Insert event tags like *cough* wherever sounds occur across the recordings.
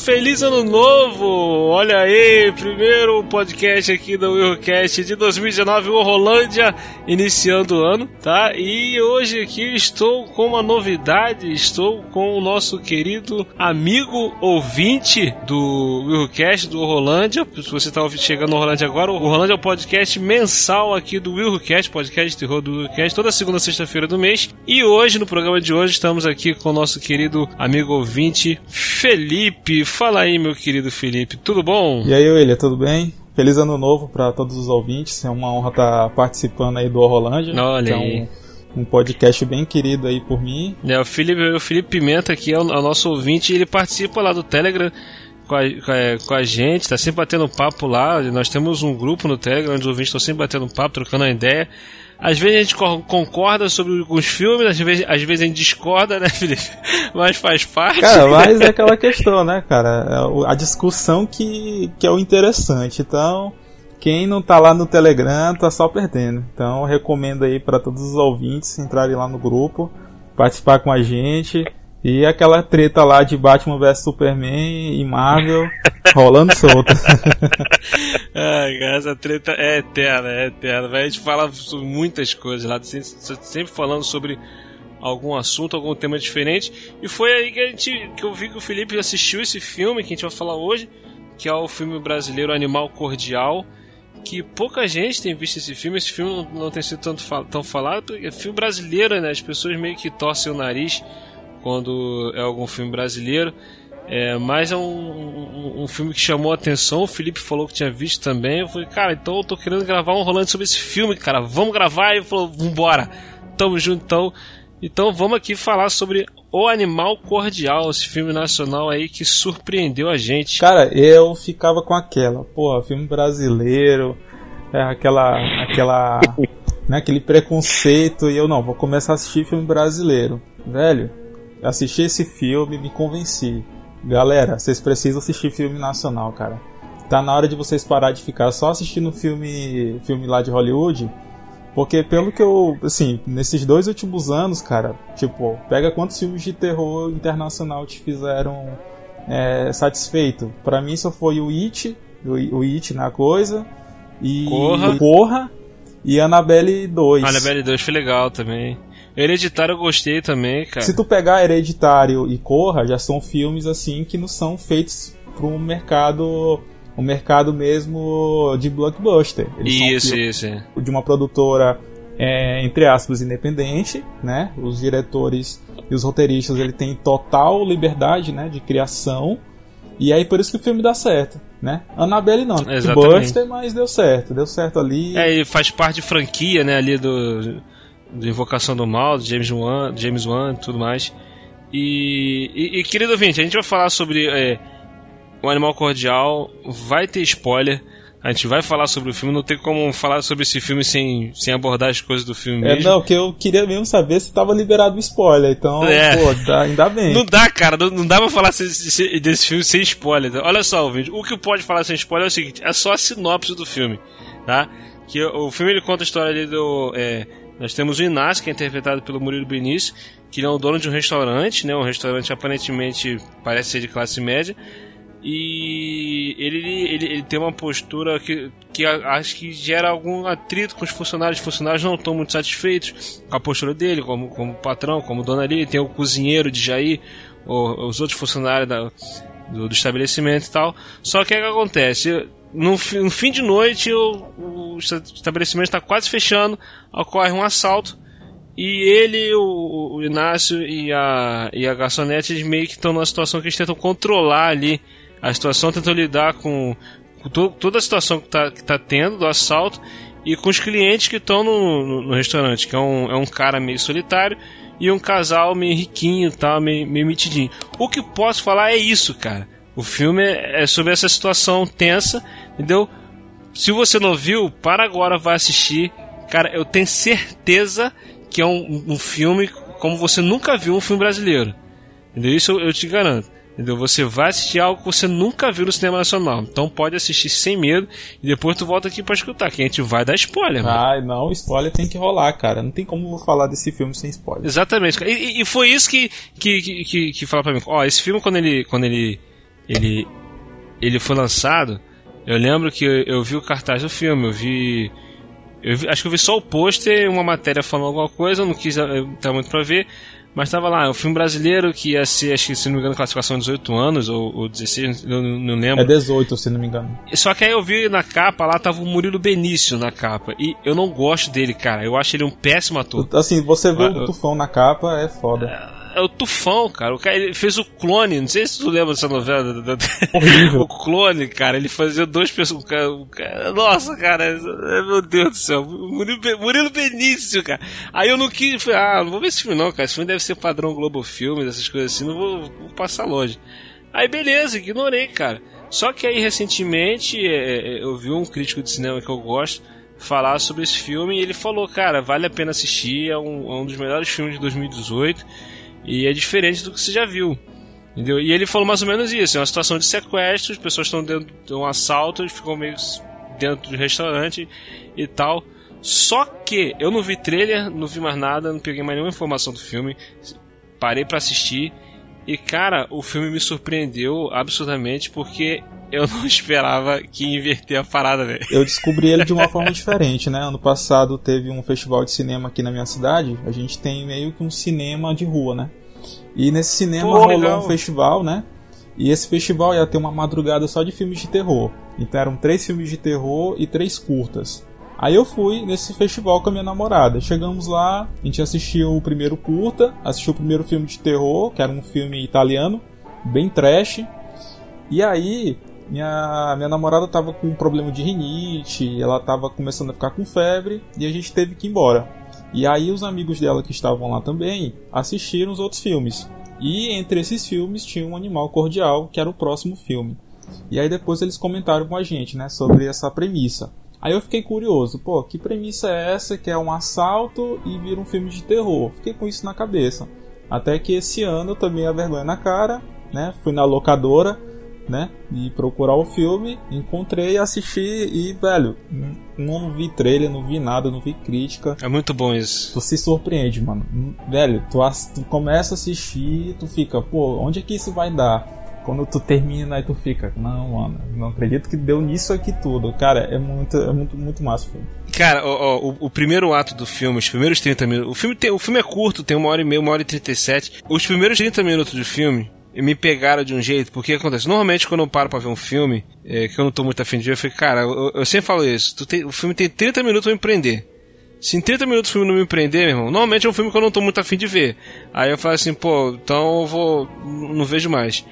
feliz ano novo! Olha aí, primeiro podcast aqui do Willcast de 2019, o Rolândia, iniciando o ano, tá? E hoje aqui estou com uma novidade, estou com o nosso querido amigo ouvinte do Willcast, do Rolândia. Se você está chegando no Rolândia agora, o Rolândia é o podcast mensal aqui do Willcast, podcast de terror do Willcast, toda segunda sexta-feira do mês. E hoje, no programa de hoje, estamos aqui com o nosso querido amigo ouvinte, Felipe. Fala aí, meu querido Felipe. Tudo bom? E aí, William, tudo bem? Feliz ano novo para todos os ouvintes. É uma honra estar participando aí do Rolândia. Olha aí. É um, um, podcast bem querido aí por mim. É, o Felipe, o Felipe Pimenta aqui é o, é o nosso ouvinte. Ele participa lá do Telegram com a, com a, com a gente, tá sempre batendo papo lá. Nós temos um grupo no Telegram onde os ouvintes estão sempre batendo papo, trocando uma ideia. Às vezes a gente concorda sobre alguns filmes, às vezes, às vezes a gente discorda, *laughs* né, Felipe? Mas faz parte. Cara, *laughs* mas é aquela questão, né, cara? É a discussão que, que é o interessante. Então, quem não tá lá no Telegram tá só perdendo. Então, recomendo aí para todos os ouvintes entrarem lá no grupo, participar com a gente. E aquela treta lá de Batman vs Superman e Marvel rolando solta. *laughs* Cara, essa treta é eterna, é eterna. A gente fala sobre muitas coisas lá, sempre falando sobre algum assunto, algum tema diferente. E foi aí que, a gente, que eu vi que o Felipe assistiu esse filme que a gente vai falar hoje, que é o filme brasileiro Animal Cordial. Que pouca gente tem visto esse filme. Esse filme não, tem sido tanto tão falado, é filme brasileiro, né? As pessoas meio que torcem o nariz quando é algum filme brasileiro. É, mas é um, um, um, filme que chamou a atenção. O Felipe falou que tinha visto também. Eu falei, cara, então eu tô querendo gravar um rolante sobre esse filme, cara. Vamos gravar? E ele falou, vambora. Tamo junto então. Então vamos aqui falar sobre O Animal Cordial, esse filme nacional aí que surpreendeu a gente. Cara, eu ficava com aquela, pô, filme brasileiro, é, aquela. aquela. *laughs* né, aquele preconceito. E eu não, vou começar a assistir filme brasileiro. Velho, assisti esse filme, me convenci. Galera, vocês precisam assistir filme nacional, cara. Tá na hora de vocês parar de ficar só assistindo filme, filme lá de Hollywood. Porque pelo que eu, assim, nesses dois últimos anos, cara, tipo, pega quantos filmes de terror internacional te fizeram é, satisfeito. Para mim só foi o It, o, o It na coisa, e Corra, Corra e Annabelle 2. Annabelle 2 foi legal também. Hereditário eu gostei também, cara. Se tu pegar Hereditário e Corra, já são filmes assim que não são feitos para um mercado o um mercado mesmo de blockbuster. Eles isso, isso. De uma produtora é, entre aspas independente, né? Os diretores e os roteiristas ele tem total liberdade, né, de criação. E aí por isso que o filme dá certo, né? Annabelle não, blockbuster, mas deu certo, deu certo ali. É, e faz parte de franquia, né, ali do de Invocação do Mal, do James Wan, James Wan e tudo mais. E, e, e, querido ouvinte, a gente vai falar sobre é, o Animal Cordial, vai ter spoiler. A gente vai falar sobre o filme, não tem como falar sobre esse filme sem, sem abordar as coisas do filme é, mesmo. Não, que eu queria mesmo saber se tava liberado o spoiler, então, é. pô, tá, ainda bem. Não dá, cara, não, não dá pra falar desse, desse filme sem spoiler. Olha só, ouvinte, o que pode falar sem spoiler é o seguinte, é só a sinopse do filme, tá? Que o filme ele conta a história ali do... É, nós temos o Inácio, que é interpretado pelo Murilo Benício, que é o dono de um restaurante, né? Um restaurante aparentemente parece ser de classe média. E ele, ele, ele tem uma postura que, que acho que gera algum atrito com os funcionários. Os funcionários não estão muito satisfeitos com a postura dele, como, como patrão, como dono ali. Tem o cozinheiro de Jair, ou, os outros funcionários da, do, do estabelecimento e tal. Só que o que acontece? No, no fim de noite, o, estabelecimento está quase fechando, ocorre um assalto. E ele, o, o, Inácio e a, e a garçonete eles meio que estão numa situação que eles tentam controlar ali a situação, tentam lidar com, com to, toda a situação que está que tá tendo do assalto e com os clientes que estão no, no, no, restaurante, que é um, é um cara meio solitário e um casal meio riquinho tal, meio, meio mitidinho. O que posso falar é isso, cara. O filme é, sobre essa situação tensa, entendeu? Se você não viu, para agora, vai assistir. Cara, eu tenho certeza que é um, um filme como você nunca viu um filme brasileiro. Entendeu? Isso eu, eu te garanto. Entendeu? Você vai assistir algo que você nunca viu no cinema nacional. Então pode assistir sem medo e depois tu volta aqui para escutar, que a gente vai dar spoiler. Ai, não, spoiler tem que rolar, cara. Não tem como falar desse filme sem spoiler. Exatamente. E, e foi isso que que, que, que, que fala pra mim. Ó, esse filme quando ele quando ele ele ele foi lançado, eu lembro que eu, eu vi o cartaz do filme, eu vi eu vi, acho que eu vi só o pôster, uma matéria falando alguma coisa, eu não quis estar muito pra ver. Mas tava lá, um filme brasileiro que ia ser, acho que se não me engano, classificação de 18 anos ou, ou 16, eu não, não lembro. É 18, se não me engano. Só que aí eu vi na capa, lá tava o Murilo Benício na capa. E eu não gosto dele, cara. Eu acho ele um péssimo ator. Assim, você vê o Tufão na capa, é foda. É é o Tufão, cara. O cara ele fez o clone. Não sei se tu lembra dessa novela. Horrível. *laughs* o clone, cara. Ele fazia dois pessoas. Nossa, cara. É, meu Deus do céu. Murilo, Benício, cara. Aí eu não quis. Falei, ah, não vou ver esse filme, não, cara. Esse filme deve ser padrão Globo Filmes, essas coisas assim. Não vou, vou passar longe. Aí beleza, ignorei, cara. Só que aí recentemente é, é, eu vi um crítico de cinema que eu gosto falar sobre esse filme e ele falou, cara, vale a pena assistir, é um, é um dos melhores filmes de 2018 e é diferente do que você já viu. Entendeu? E ele falou mais ou menos isso: é uma situação de sequestro, as pessoas estão dentro de um assalto, eles ficam meio dentro do restaurante e tal. Só que eu não vi trailer, não vi mais nada, não peguei mais nenhuma informação do filme, parei para assistir e cara, o filme me surpreendeu absurdamente porque eu não esperava que inverter a parada, velho. Eu descobri ele de uma *laughs* forma diferente, né? Ano passado teve um festival de cinema aqui na minha cidade. A gente tem meio que um cinema de rua, né? E nesse cinema Pô, rolou legal. um festival, né? E esse festival ia ter uma madrugada só de filmes de terror. Então eram três filmes de terror e três curtas. Aí eu fui nesse festival com a minha namorada. Chegamos lá, a gente assistiu o primeiro curta, assistiu o primeiro filme de terror, que era um filme italiano, bem trash. E aí, minha, minha namorada tava com um problema de rinite, ela tava começando a ficar com febre e a gente teve que ir embora. E aí os amigos dela que estavam lá também assistiram os outros filmes. E entre esses filmes tinha um animal cordial, que era o próximo filme. E aí depois eles comentaram com a gente, né, sobre essa premissa. Aí eu fiquei curioso, pô, que premissa é essa que é um assalto e vira um filme de terror? Fiquei com isso na cabeça. Até que esse ano eu tomei a vergonha na cara, né? Fui na locadora, né? E procurar o filme, encontrei, assisti e, velho, não vi trailer, não vi nada, não vi crítica. É muito bom isso. Tu se surpreende, mano. Velho, tu, tu começa a assistir, tu fica, pô, onde é que isso vai dar? quando tu termina e tu fica, não, mano, não acredito que deu nisso aqui tudo. Cara, é muito, é muito, muito massa o filme. Cara, o, o, o, primeiro ato do filme, os primeiros 30 minutos. O filme, tem, o filme é curto, tem uma hora e meia, uma hora e 37. Os primeiros 30 minutos do filme me pegaram de um jeito, porque acontece. Normalmente, quando eu paro pra ver um filme, é, que eu não tô muito afim de ver, eu fico, cara, eu, eu sempre falo isso. Tem, o filme tem 30 minutos pra me prender. Se em 30 minutos o filme não me prender, meu irmão, normalmente é um filme que eu não tô muito afim de ver. Aí eu falo assim, pô, então eu vou. não vejo mais.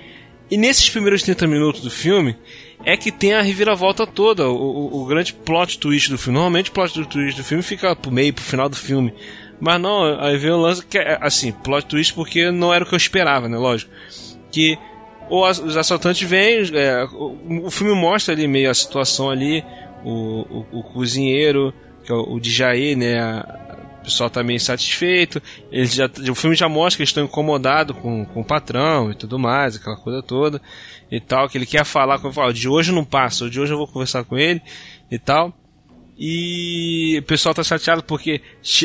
E nesses primeiros 30 minutos do filme é que tem a reviravolta toda, o, o, o grande plot twist do filme. Normalmente o plot twist do filme fica pro meio, pro final do filme. Mas não, aí vem o lance que é, assim, plot twist porque não era o que eu esperava, né? Lógico. Que os assaltantes vêm, é, o, filme mostra ali meio a situação ali, o, o, o cozinheiro, que é o, o Djaê, né? A, o pessoal tá meio insatisfeito. Eles já, o filme já mostra que eles estão incomodados com, com o patrão e tudo mais, aquela coisa toda e tal. Que ele quer falar com ele, de hoje não passa, de hoje eu vou conversar com ele e tal. E o pessoal tá chateado porque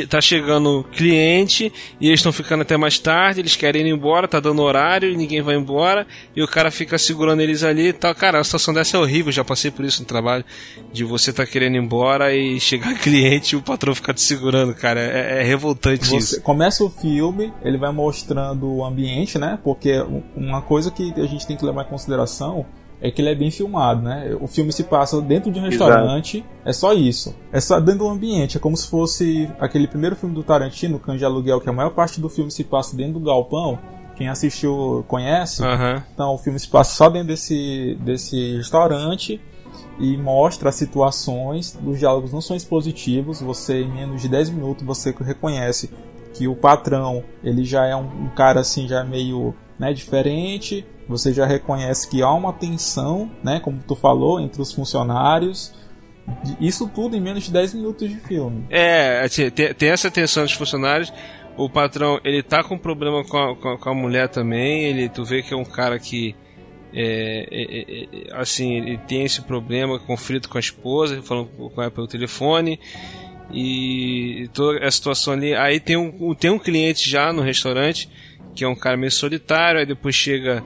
tá chegando cliente e eles estão ficando até mais tarde, eles querem ir embora, tá dando horário e ninguém vai embora, e o cara fica segurando eles ali e tal. Cara, a situação dessa é horrível, já passei por isso no trabalho, de você tá querendo ir embora e chegar *laughs* cliente e o patrão ficar te segurando, cara. É, é revoltante você isso. Começa o filme, ele vai mostrando o ambiente, né? Porque uma coisa que a gente tem que levar em consideração é que ele é bem filmado, né? O filme se passa dentro de um restaurante, Exato. é só isso. É só dentro do ambiente, é como se fosse aquele primeiro filme do Tarantino, Cães de Aluguel, que a maior parte do filme se passa dentro do galpão. Quem assistiu conhece. Uhum. Então o filme se passa só dentro desse, desse restaurante e mostra as situações. Os diálogos não são expositivos, você em menos de 10 minutos você reconhece que o patrão ele já é um, um cara assim já meio né, diferente. Você já reconhece que há uma tensão, né, como tu falou, entre os funcionários. Isso tudo em menos de 10 minutos de filme. É, assim, tem, tem essa tensão dos funcionários. O patrão, ele tá com problema com a, com a, com a mulher também. Ele, tu vê que é um cara que é, é, é, é assim, ele tem esse problema, conflito com a esposa, falando com ela pelo telefone e toda a situação ali. Aí tem um, tem um cliente já no restaurante que é um cara meio solitário, aí depois chega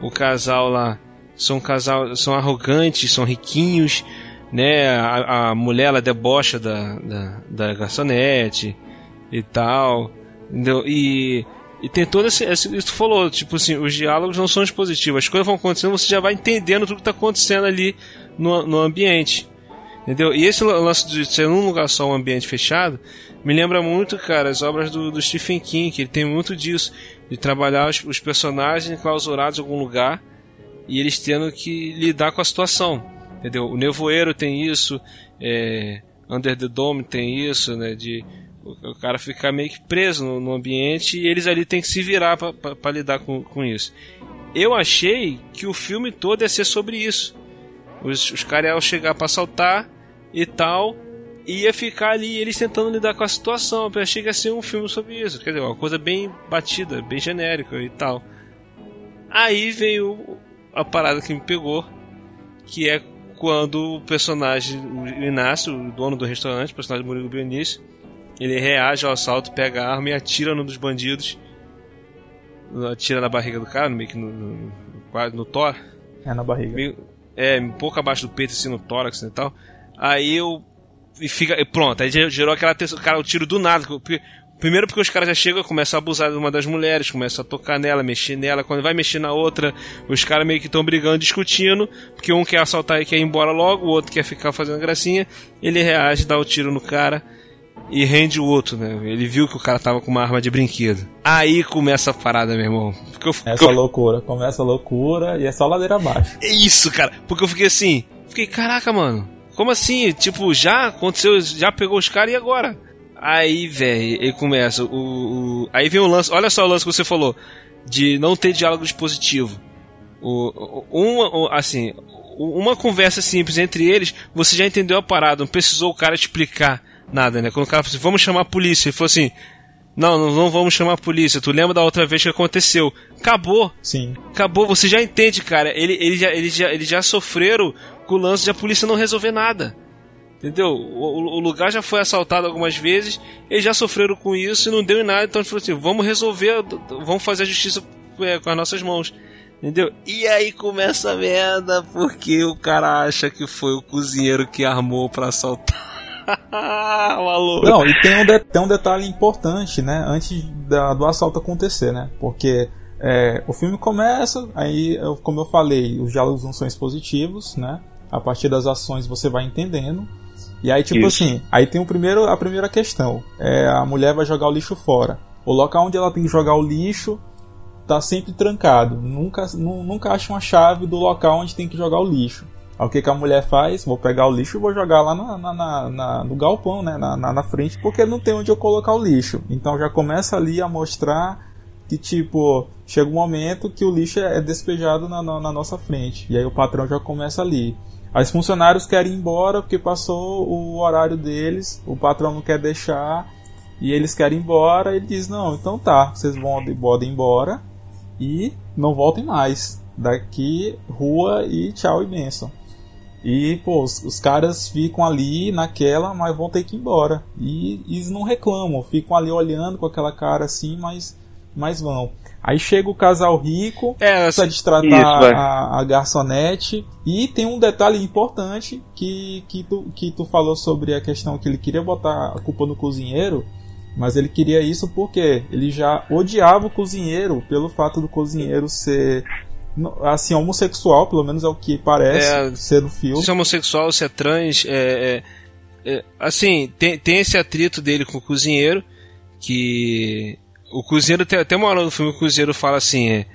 o casal lá, são um casal, são arrogantes, são riquinhos, né? A, a mulher ela debocha da, da, da garçonete e tal, entendeu? E, e tem todo esse, esse. Isso tu falou, tipo assim, os diálogos não são expositivos, as coisas vão acontecendo, você já vai entendendo tudo que está acontecendo ali no, no ambiente. Entendeu? E esse lance de ser num lugar só, um ambiente fechado, me lembra muito, cara, as obras do, do Stephen King, que ele tem muito disso, de trabalhar os, os personagens clausurados em algum lugar e eles tendo que lidar com a situação. Entendeu? O Nevoeiro tem isso, é, Under the Dome tem isso, né? De o, cara ficar meio que preso no, no ambiente e eles ali têm que se virar para lidar com, com isso. Eu achei que o filme todo ia ser sobre isso. Os, os caras iam chegar para assaltar e tal, ia ficar ali eles tentando lidar com a situação. Eu achei que ia ser um filme sobre isso. Quer dizer, uma coisa bem batida, bem genérica e tal. Aí veio a parada que me pegou, que é quando o personagem, o Inácio, o dono do restaurante, o personagem do Murilo Benício, ele reage ao assalto, pega a arma e atira num dos bandidos. Atira na barriga do cara, meio que no, no, no, no Thor. É, na barriga. Meio, é, um pouco abaixo do peito, assim, no tórax e tal. Aí eu. E fica. E pronto, aí gerou aquela tensão. Cara, o tiro do nada. Porque, primeiro porque os caras já chegam começam a abusar de uma das mulheres, começam a tocar nela, mexer nela. Quando vai mexer na outra, os caras meio que estão brigando, discutindo. Porque um quer assaltar e quer ir embora logo, o outro quer ficar fazendo gracinha. Ele reage, dá o tiro no cara e rende o outro, né? Ele viu que o cara tava com uma arma de brinquedo. Aí começa a parada, meu irmão. Porque eu, Essa eu... loucura, começa a loucura e é só ladeira abaixo. É isso, cara. Porque eu fiquei assim, fiquei, caraca, mano. Como assim? Tipo, já aconteceu, já pegou os caras e agora? Aí, velho, ele começa. O, o, aí vem o lance. Olha só o lance que você falou. De não ter diálogo dispositivo. O, uma, assim, uma conversa simples entre eles, você já entendeu a parada, não precisou o cara explicar nada, né? Quando o cara falou assim, vamos chamar a polícia, ele falou assim, não, não, não vamos chamar a polícia, tu lembra da outra vez que aconteceu. Acabou. Sim. Acabou, você já entende, cara. Ele, ele, já, ele, já, ele já sofreram com o lance de a polícia não resolver nada. Entendeu? O, o, lugar já foi assaltado algumas vezes, eles já sofreram com isso e não deu em nada, então a gente falou assim, vamos resolver, vamos fazer a justiça é, com as nossas mãos. Entendeu? E aí começa a merda, porque o cara acha que foi o cozinheiro que armou para assaltar. *laughs* Maluco. Não, e tem um, tem um detalhe importante, né? Antes da, do assalto acontecer, né? Porque é, o filme começa, aí, como eu falei, os diálogos não são expositivos, né? A partir das ações você vai entendendo. E aí, tipo Isso. assim, aí tem o primeiro, a primeira questão. É, a mulher vai jogar o lixo fora. O local onde ela tem que jogar o lixo tá sempre trancado. Nunca, nunca acha uma chave do local onde tem que jogar o lixo. Aí o que, que a mulher faz? Vou pegar o lixo e vou jogar lá na, na, na, no galpão, né? Na, na, frente, porque não tem onde eu colocar o lixo. Então já começa ali a mostrar que, tipo, chega um momento que o lixo é despejado na, na, na nossa frente. E aí o patrão já começa ali. Os funcionários querem ir embora porque passou o horário deles, o patrão não quer deixar e eles querem ir embora. Ele diz: Não, então tá, vocês vão podem ir embora e não voltem mais. Daqui, rua e tchau e benção. E, pô, os, os, caras ficam ali naquela, mas vão ter que ir embora. E eles não reclamam, ficam ali olhando com aquela cara assim, mas, mas vão. Aí chega o casal rico, é, precisa destratar isso, a, a, garçonete. E tem um detalhe importante que, que, tu, que tu falou sobre a questão que ele queria botar a culpa no cozinheiro. Mas ele queria isso porque ele já odiava o cozinheiro pelo fato do cozinheiro ser assim, homossexual, pelo menos é o que parece é, ser no filme. Se é homossexual, se é trans, é, é, é, assim, tem, tem esse atrito dele com o cozinheiro, que o cozinheiro, tem até uma hora do filme o cozinheiro fala assim, é,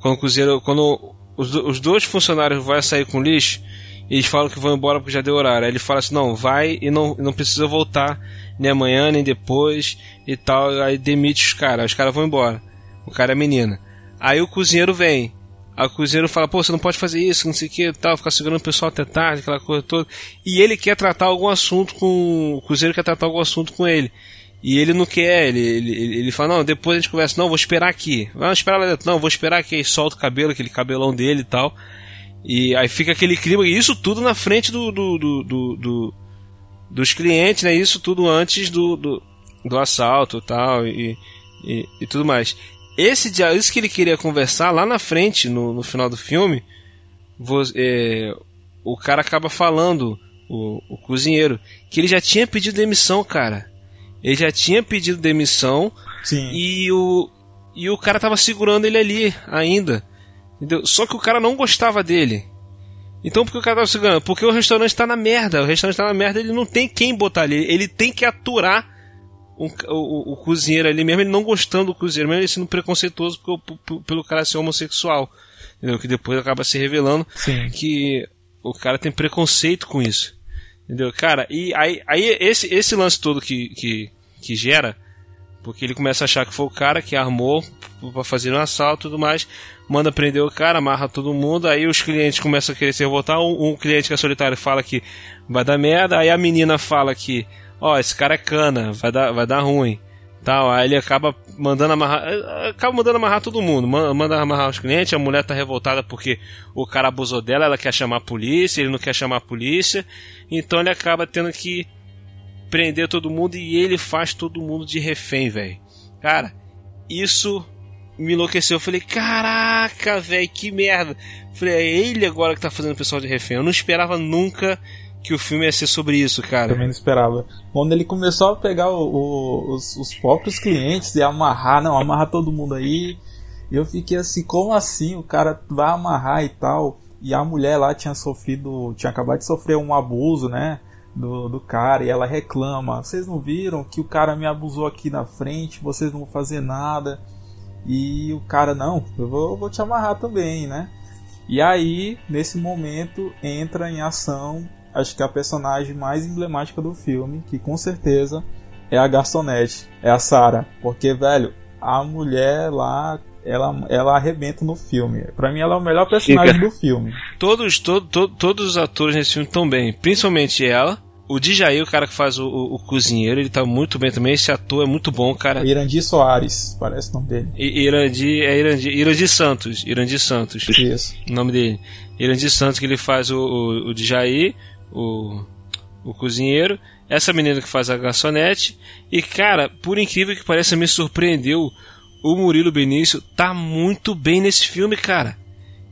quando o cozinheiro, quando os, os dois funcionários vão sair com lixo, eles falam que vão embora porque já deu horário. Aí ele fala assim: não, vai e não, não precisa voltar nem amanhã, nem depois e tal. Aí demite os caras, os caras vão embora. O cara é menina. Aí o cozinheiro vem. Aí o cozinheiro fala: pô, você não pode fazer isso, não sei o que tal, ficar segurando o pessoal até tarde, aquela coisa toda. E ele quer tratar algum assunto com. O cozinheiro quer tratar algum assunto com ele. E ele não quer, ele, ele, ele fala, não, depois a gente conversa, não, vou esperar aqui. Vamos esperar lá dentro. Não, vou esperar aqui, aí solta o cabelo, aquele cabelão dele e tal. E aí fica aquele clima, e isso tudo na frente do, do, do, do, do dos clientes, né? Isso tudo antes do, do, do assalto tal, e, e, e tudo mais. Esse isso que ele queria conversar lá na frente, no, no final do filme, é, o cara acaba falando, o, o cozinheiro, que ele já tinha pedido demissão, cara. Ele já tinha pedido demissão Sim. e o e o cara tava segurando ele ali ainda. Entendeu? Só que o cara não gostava dele. Então por que o cara tava segurando? Porque o restaurante tá na merda. O restaurante tá na merda, ele não tem quem botar ali. Ele tem que aturar o, o, o cozinheiro ali mesmo, ele não gostando do cozinheiro, mesmo ele sendo preconceituoso pelo, pelo cara ser homossexual. Entendeu? Que depois acaba se revelando Sim. que o cara tem preconceito com isso. Entendeu? Cara, e aí, aí esse, esse lance todo que, que, que gera, porque ele começa a achar que foi o cara que armou para fazer um assalto e tudo mais, manda prender o cara, amarra todo mundo, aí os clientes começam a querer se revoltar, um, um cliente que é solitário fala que vai dar merda, aí a menina fala que, ó, oh, esse cara é cana, vai dar, vai dar ruim tal. Aí ele acaba mandando amarrar. Acaba mandando amarrar todo mundo. Manda amarrar os clientes. A mulher tá revoltada porque o cara abusou dela. Ela quer chamar a polícia. Ele não quer chamar a polícia. Então ele acaba tendo que prender todo mundo. E ele faz todo mundo de refém, velho. Cara, isso me enlouqueceu. Eu falei, caraca, velho, que merda. Eu falei, é ele agora que tá fazendo o pessoal de refém. Eu não esperava nunca que o filme ia ser sobre isso, cara. Também não esperava. Quando ele começou a pegar o, o, os, os, próprios clientes e amarrar, não, amarrar todo mundo aí. Eu fiquei assim, como assim? O cara vai amarrar e tal. E a mulher lá tinha sofrido, tinha acabado de sofrer um abuso, né? Do, do cara, e ela reclama: Vocês não viram que o cara me abusou aqui na frente? Vocês não vão fazer nada. E o cara, não, eu vou, vou te amarrar também, né? E aí, nesse momento, entra em ação acho que a personagem mais emblemática do filme, que com certeza é a garçonete, é a Sarah, porque velho, a mulher lá ela, ela arrebenta no filme. Para mim ela é o melhor personagem do filme. Todos, to, to, todos os atores nesse filme estão bem, principalmente ela. O Djaí, o cara que faz o, o, o, cozinheiro, ele tá muito bem também. Esse ator é muito bom, cara. Irandi Soares, parece o nome dele. Irandi, é Irandi, Irandi Santos. Irandi Santos. Isso. O nome dele. Irandi Santos, que ele faz o, o, o Djaí o, o cozinheiro, essa menina que faz a garçonete. E cara, por incrível que pareça, me surpreendeu. O Murilo Benício tá muito bem nesse filme, cara.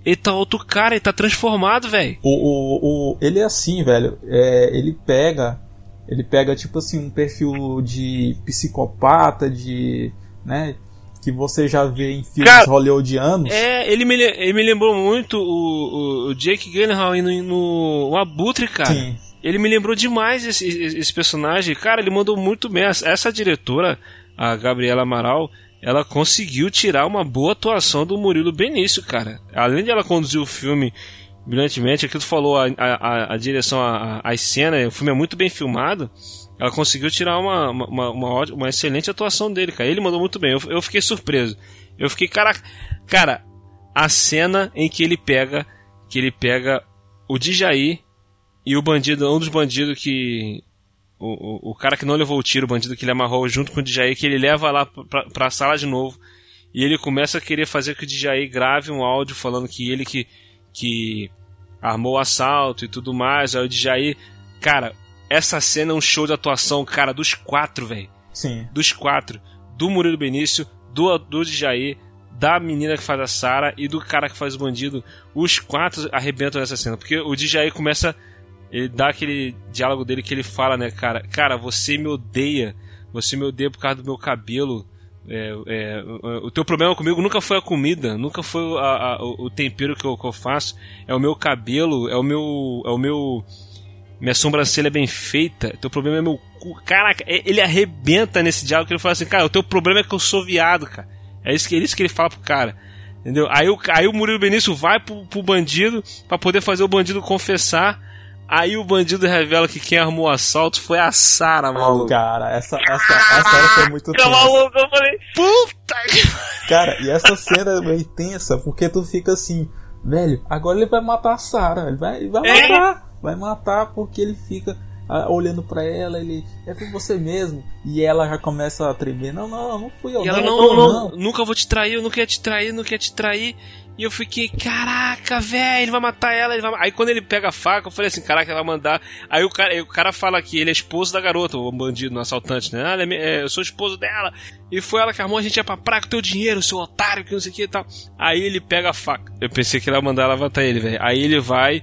Ele tá outro cara, ele tá transformado, velho. O, o, o, ele é assim, velho. É, ele pega. Ele pega, tipo assim, um perfil de psicopata, de. né? Que você já vê em filmes Cara, hollywoodianos. É, ele me, ele me lembrou muito o, o, Jake Gyllenhaal no, no, no Abutre, cara. Sim. Ele me lembrou demais esse, esse personagem. Cara, ele mandou muito bem. Essa diretora, a Gabriela Amaral, ela conseguiu tirar uma boa atuação do Murilo Benício, cara. Além de ela conduzir o filme brilhantemente, aqui tu falou a, a, a direção, a, a, cena, o filme é muito bem filmado ela conseguiu tirar uma, uma, uma, uma, excelente atuação dele, cara. Ele mandou muito bem. Eu, eu fiquei surpreso. Eu fiquei, cara, cara, a cena em que ele pega, que ele pega o Djaí e o bandido, um dos bandidos que o, o, o, cara que não levou o tiro, o bandido que ele amarrou junto com o Djaí, que ele leva lá pra, pra sala de novo. E ele começa a querer fazer que o Djaí grave um áudio falando que ele que, que armou o assalto e tudo mais. Aí o Djaí, cara, essa cena é um show de atuação, cara, dos quatro, velho. Sim. Dos quatro. Do Murilo Benício, do, do Djaí, da menina que faz a Sara e do cara que faz o bandido. Os quatro arrebentam nessa cena. Porque o Djaí começa. Ele dá aquele diálogo dele que ele fala, né, cara? Cara, você me odeia. Você me odeia por causa do meu cabelo. É, é, o teu problema comigo nunca foi a comida, nunca foi a, a, o tempero que eu, que eu, faço, é o meu cabelo, é o meu, é o meu minha sobrancelha é bem feita, teu problema é meu cu. Caraca, é, ele arrebenta nesse diálogo que ele fala assim, cara, o teu problema é que eu sou viado, cara. É isso que, é isso que ele fala pro cara. Entendeu? Aí o, aí o Murilo Benício vai pro, pro bandido para poder fazer o bandido confessar. Aí o bandido revela que quem armou o assalto foi a Sara, maluco. Cara, essa, essa, essa hora foi muito tensa. maluco, eu falei, puta que... Cara, e essa cena é meio tensa, porque tu fica assim, velho, agora ele vai matar a Sara, ele vai, vai é. matar, vai matar porque ele fica olhando para ela, ele é por você mesmo. E ela já começa a tremer: Não, não, não fui eu. E ela: Não, não, não, não, nunca vou te trair, eu não quero te trair, não quero te trair. E eu fiquei, caraca, velho, ele vai matar ela. Ele vai... Aí quando ele pega a faca, eu falei assim, caraca, ele vai mandar. Aí o cara, o cara fala que ele é esposo da garota, o bandido, o assaltante, né? Ah, é, eu sou esposo dela. E foi ela que armou, a gente ia pra praia com teu dinheiro, seu otário, que não sei o que e tal. Aí ele pega a faca. Eu pensei que ele ia mandar ela matar ele, velho. Aí ele vai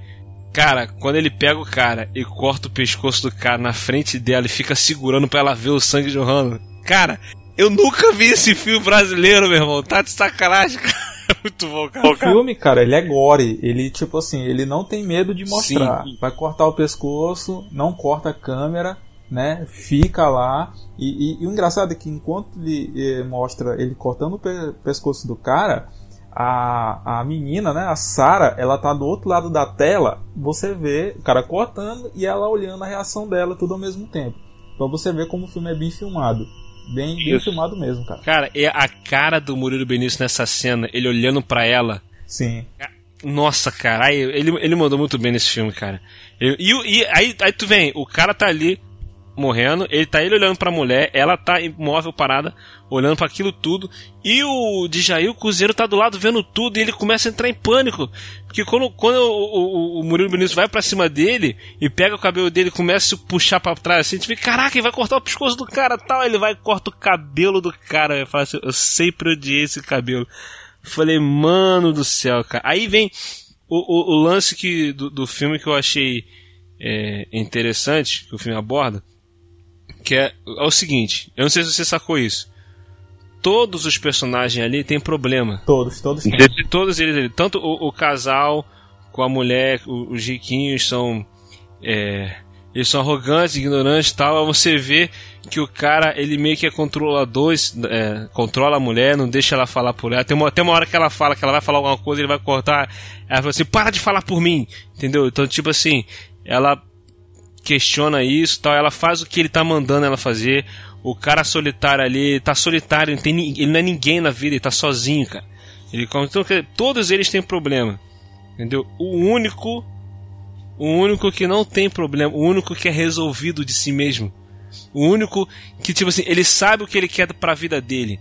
Cara, quando ele pega o cara e corta o pescoço do cara na frente dela e fica segurando pra ela ver o sangue jorrando. Cara, eu nunca vi esse filme brasileiro, meu irmão. Tá de sacanagem, *laughs* cara. *laughs* Muito bom, cara. O filme, cara, ele é gore. Ele, tipo assim, ele não tem medo de mostrar. Sim. Vai cortar o pescoço, não corta a câmera, né? Fica lá. E, e, e o engraçado é que enquanto ele eh, mostra ele cortando o pe pescoço do cara, a, a menina, né, a Sara, ela tá do outro lado da tela, você vê o cara cortando e ela olhando a reação dela tudo ao mesmo tempo. Pra você ver como o filme é bem filmado. Bem, bem filmado mesmo, cara. Cara, é a cara do Murilo Benício nessa cena, ele olhando para ela. Sim. Nossa, cara, ele, ele mandou muito bem nesse filme, cara. E, e, e aí, aí tu vem, o cara tá ali morrendo, ele tá ele olhando pra mulher, ela tá imóvel parada, olhando para aquilo tudo, e o Djair, o cozinheiro, tá do lado vendo tudo e ele começa a entrar em pânico. Porque quando, quando o, o, o Murilo Benício vai para cima dele e pega o cabelo dele começa a puxar para trás assim, a gente vê, caraca, ele vai cortar o pescoço do cara tal, ele vai e corta o cabelo do cara. Eu falo assim, eu sempre odiei esse cabelo. Falei, mano do céu, cara. Aí vem o, o, o lance que, do, do filme que eu achei é, interessante, que o filme aborda, que é, é o seguinte, eu não sei se você sacou isso. Todos os personagens ali têm problema. Todos, todos têm. Todos eles, tanto o, o casal com a mulher, os riquinhos são é, eles são arrogantes, ignorantes e tal. Você vê que o cara, ele meio que é controlador, é, controla a mulher, não deixa ela falar por ela. Tem uma, tem uma hora que ela fala que ela vai falar alguma coisa, ele vai cortar. Ela fala assim: para de falar por mim, entendeu? Então, tipo assim, ela questiona isso tal, ela faz o que ele tá mandando ela fazer. O cara solitário ali, tá solitário, ele, tem, ele não é ninguém na vida, ele tá sozinho, cara. Ele, então, todos eles têm problema. Entendeu? O único o único que não tem problema, o único que é resolvido de si mesmo. O único que, tipo assim, ele sabe o que ele quer pra vida dele.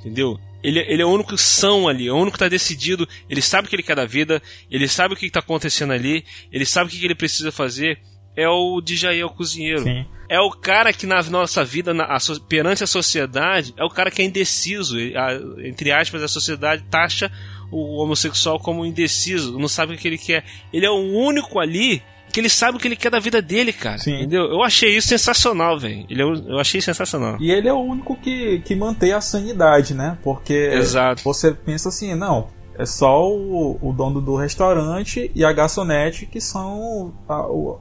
Entendeu? Ele, ele é o único são ali, é o único que tá decidido, ele sabe o que ele quer da vida, ele sabe o que, que tá acontecendo ali, ele sabe o que, que ele precisa fazer, é o Djaí, é o cozinheiro. Sim. É o cara que na nossa vida, na, a, perante a sociedade, é o cara que é indeciso. A, entre aspas, a sociedade taxa o homossexual como indeciso, não sabe o que ele quer. Ele é o único ali que ele sabe o que ele quer da vida dele, cara. Sim. Entendeu? Eu achei isso sensacional, velho. Ele é, eu achei sensacional. E ele é o único que, que mantém a sanidade, né? Porque Exato. você pensa assim, não, é só o, o dono do restaurante e a garçonete que são a, o,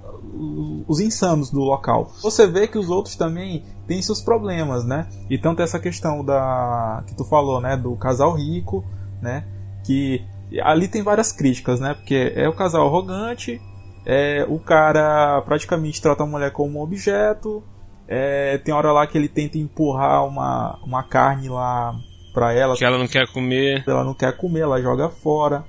os insanos do local. Você vê que os outros também têm seus problemas, né? E tanto essa questão da que tu falou, né, do casal rico, né, que ali tem várias críticas, né? Porque é o casal arrogante, é o cara praticamente trata a mulher como um objeto, é, tem hora lá que ele tenta empurrar uma, uma carne lá pra ela. Que ela não quer comer. Ela não quer comer, ela joga fora.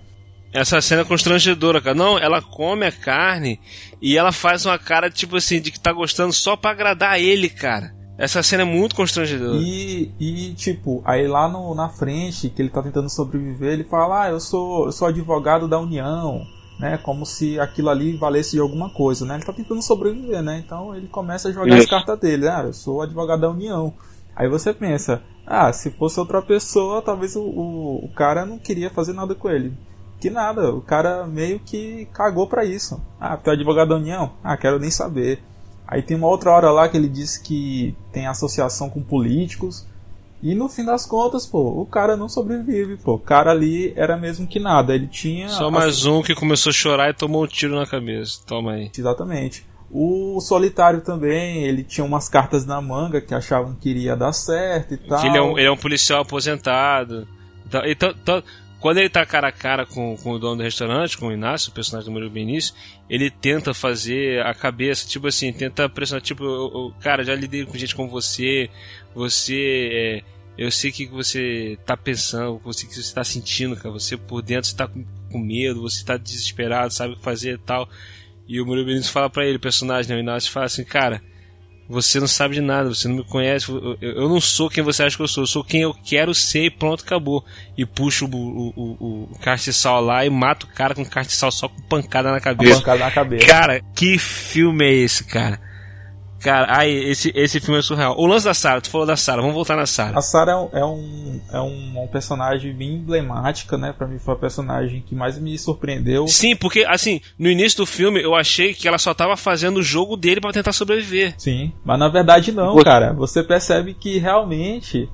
Essa cena é constrangedora, cara. Não, ela come a carne e ela faz uma cara, tipo assim, de que tá gostando só pra agradar ele, cara. Essa cena é muito constrangedora. E, e tipo, aí lá no, na frente, que ele tá tentando sobreviver, ele fala: Ah, eu sou, eu sou advogado da União, né? Como se aquilo ali valesse de alguma coisa, né? Ele tá tentando sobreviver, né? Então ele começa a jogar Isso. as cartas dele: Ah, eu sou advogado da União. Aí você pensa: Ah, se fosse outra pessoa, talvez o, o, o cara não queria fazer nada com ele. Que nada, o cara meio que cagou para isso. Ah, tu é advogado da União? Ah, quero nem saber. Aí tem uma outra hora lá que ele diz que tem associação com políticos. E no fim das contas, pô, o cara não sobrevive, pô. O cara ali era mesmo que nada. Ele tinha. Só mais um que começou a chorar e tomou um tiro na cabeça. Toma aí. Exatamente. O solitário também, ele tinha umas cartas na manga que achavam que iria dar certo e tal. Ele é um, ele é um policial aposentado. Então, então, quando ele tá cara a cara com, com o dono do restaurante, com o Inácio, o personagem do Murilo Benício, ele tenta fazer a cabeça, tipo assim, tenta pressionar, tipo, eu, eu, cara, já lidei com gente como você, você, é, eu sei o que você tá pensando, o que você tá sentindo, cara, você por dentro está com, com medo, você tá desesperado, sabe o que fazer e tal. E o Murilo Benício fala para ele, o personagem, né, o Inácio, fala assim, cara, você não sabe de nada, você não me conhece, eu, eu não sou quem você acha que eu sou, eu sou quem eu quero ser e pronto, acabou. E puxo o, o, o, o castiçal lá e mato o cara com castiçal só com pancada na cabeça. Pancada na cabeça. Cara, que filme é esse, cara? Cara, aí, esse, esse filme é surreal. O lance da Sarah, tu falou da Sarah, vamos voltar na Sarah. A Sarah é um, é um, um personagem bem emblemática, né? Pra mim foi a personagem que mais me surpreendeu. Sim, porque, assim, no início do filme eu achei que ela só tava fazendo o jogo dele para tentar sobreviver. Sim, mas na verdade não, cara. Você percebe que realmente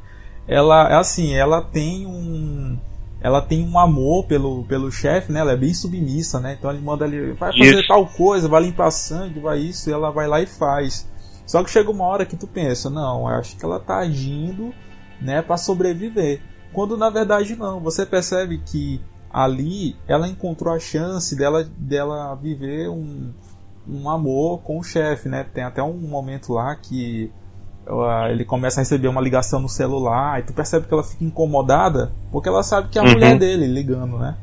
ela, assim, ela tem um ela tem um amor pelo, pelo chefe, né? Ela é bem submissa, né? Então ele manda ele vai fazer isso. tal coisa, vai limpar sangue, vai isso, e ela vai lá e faz. Só que chega uma hora que tu pensa, não, eu acho que ela tá agindo, né, para sobreviver. Quando na verdade não, você percebe que ali ela encontrou a chance dela, dela viver um, um amor com o chefe, né? Tem até um momento lá que ele começa a receber uma ligação no celular e tu percebe que ela fica incomodada porque ela sabe que é a uhum. mulher dele ligando, né?